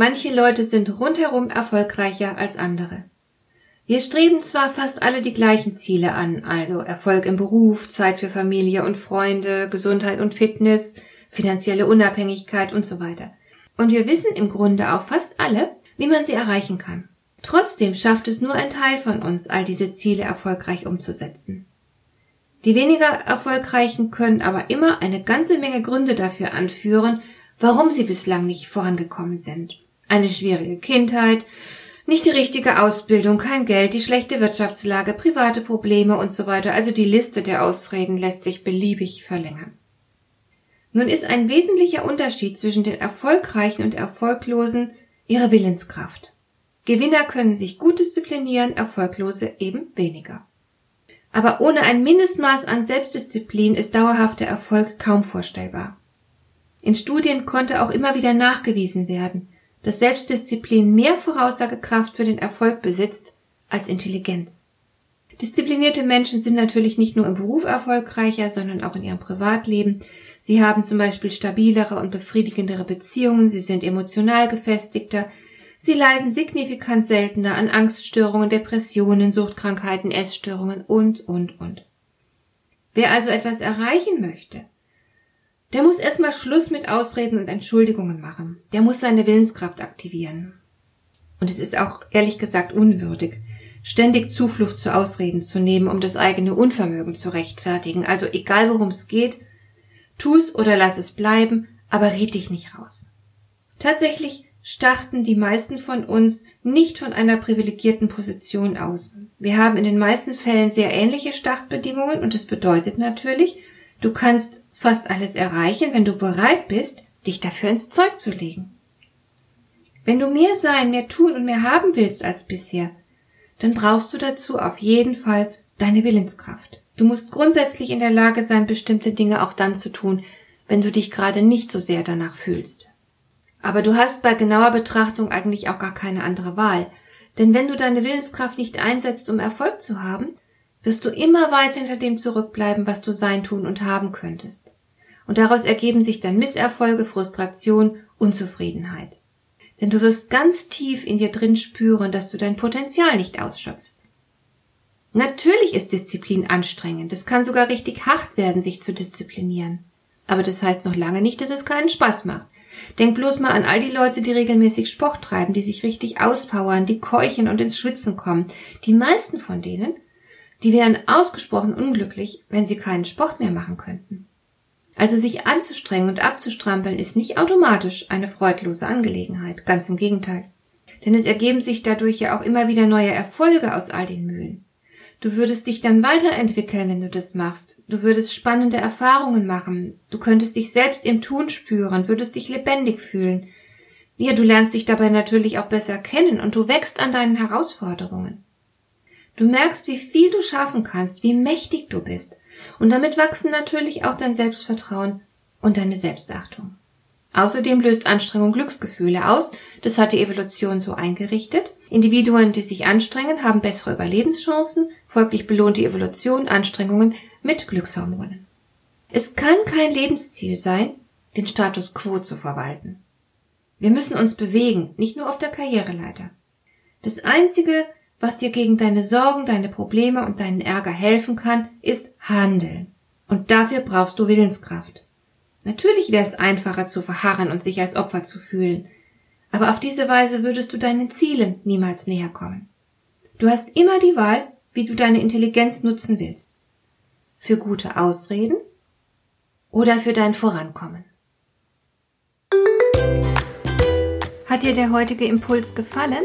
Manche Leute sind rundherum erfolgreicher als andere. Wir streben zwar fast alle die gleichen Ziele an, also Erfolg im Beruf, Zeit für Familie und Freunde, Gesundheit und Fitness, finanzielle Unabhängigkeit und so weiter. Und wir wissen im Grunde auch fast alle, wie man sie erreichen kann. Trotzdem schafft es nur ein Teil von uns, all diese Ziele erfolgreich umzusetzen. Die weniger Erfolgreichen können aber immer eine ganze Menge Gründe dafür anführen, warum sie bislang nicht vorangekommen sind. Eine schwierige Kindheit, nicht die richtige Ausbildung, kein Geld, die schlechte Wirtschaftslage, private Probleme und so weiter. Also die Liste der Ausreden lässt sich beliebig verlängern. Nun ist ein wesentlicher Unterschied zwischen den Erfolgreichen und Erfolglosen ihre Willenskraft. Gewinner können sich gut disziplinieren, Erfolglose eben weniger. Aber ohne ein Mindestmaß an Selbstdisziplin ist dauerhafter Erfolg kaum vorstellbar. In Studien konnte auch immer wieder nachgewiesen werden, dass Selbstdisziplin mehr Voraussagekraft für den Erfolg besitzt als Intelligenz. Disziplinierte Menschen sind natürlich nicht nur im Beruf erfolgreicher, sondern auch in ihrem Privatleben. Sie haben zum Beispiel stabilere und befriedigendere Beziehungen, sie sind emotional gefestigter, sie leiden signifikant seltener an Angststörungen, Depressionen, Suchtkrankheiten, Essstörungen und, und, und. Wer also etwas erreichen möchte, der muss erstmal Schluss mit Ausreden und Entschuldigungen machen. Der muss seine Willenskraft aktivieren. Und es ist auch ehrlich gesagt unwürdig, ständig Zuflucht zu Ausreden zu nehmen, um das eigene Unvermögen zu rechtfertigen. Also egal worum es geht, tu's oder lass es bleiben, aber red dich nicht raus. Tatsächlich starten die meisten von uns nicht von einer privilegierten Position aus. Wir haben in den meisten Fällen sehr ähnliche Startbedingungen und das bedeutet natürlich, Du kannst fast alles erreichen, wenn du bereit bist, dich dafür ins Zeug zu legen. Wenn du mehr sein, mehr tun und mehr haben willst als bisher, dann brauchst du dazu auf jeden Fall deine Willenskraft. Du musst grundsätzlich in der Lage sein, bestimmte Dinge auch dann zu tun, wenn du dich gerade nicht so sehr danach fühlst. Aber du hast bei genauer Betrachtung eigentlich auch gar keine andere Wahl. Denn wenn du deine Willenskraft nicht einsetzt, um Erfolg zu haben, wirst du immer weiter hinter dem zurückbleiben, was du sein, tun und haben könntest. Und daraus ergeben sich dann Misserfolge, Frustration, Unzufriedenheit. Denn du wirst ganz tief in dir drin spüren, dass du dein Potenzial nicht ausschöpfst. Natürlich ist Disziplin anstrengend. Es kann sogar richtig hart werden, sich zu disziplinieren. Aber das heißt noch lange nicht, dass es keinen Spaß macht. Denk bloß mal an all die Leute, die regelmäßig Sport treiben, die sich richtig auspowern, die keuchen und ins Schwitzen kommen. Die meisten von denen die wären ausgesprochen unglücklich, wenn sie keinen Sport mehr machen könnten. Also sich anzustrengen und abzustrampeln ist nicht automatisch eine freudlose Angelegenheit, ganz im Gegenteil. Denn es ergeben sich dadurch ja auch immer wieder neue Erfolge aus all den Mühen. Du würdest dich dann weiterentwickeln, wenn du das machst. Du würdest spannende Erfahrungen machen. Du könntest dich selbst im Tun spüren, würdest dich lebendig fühlen. Ja, du lernst dich dabei natürlich auch besser kennen und du wächst an deinen Herausforderungen. Du merkst, wie viel du schaffen kannst, wie mächtig du bist. Und damit wachsen natürlich auch dein Selbstvertrauen und deine Selbstachtung. Außerdem löst Anstrengung Glücksgefühle aus. Das hat die Evolution so eingerichtet. Individuen, die sich anstrengen, haben bessere Überlebenschancen. Folglich belohnt die Evolution Anstrengungen mit Glückshormonen. Es kann kein Lebensziel sein, den Status quo zu verwalten. Wir müssen uns bewegen, nicht nur auf der Karriereleiter. Das einzige, was dir gegen deine Sorgen, deine Probleme und deinen Ärger helfen kann, ist Handeln. Und dafür brauchst du Willenskraft. Natürlich wäre es einfacher zu verharren und sich als Opfer zu fühlen, aber auf diese Weise würdest du deinen Zielen niemals näher kommen. Du hast immer die Wahl, wie du deine Intelligenz nutzen willst. Für gute Ausreden oder für dein Vorankommen. Hat dir der heutige Impuls gefallen?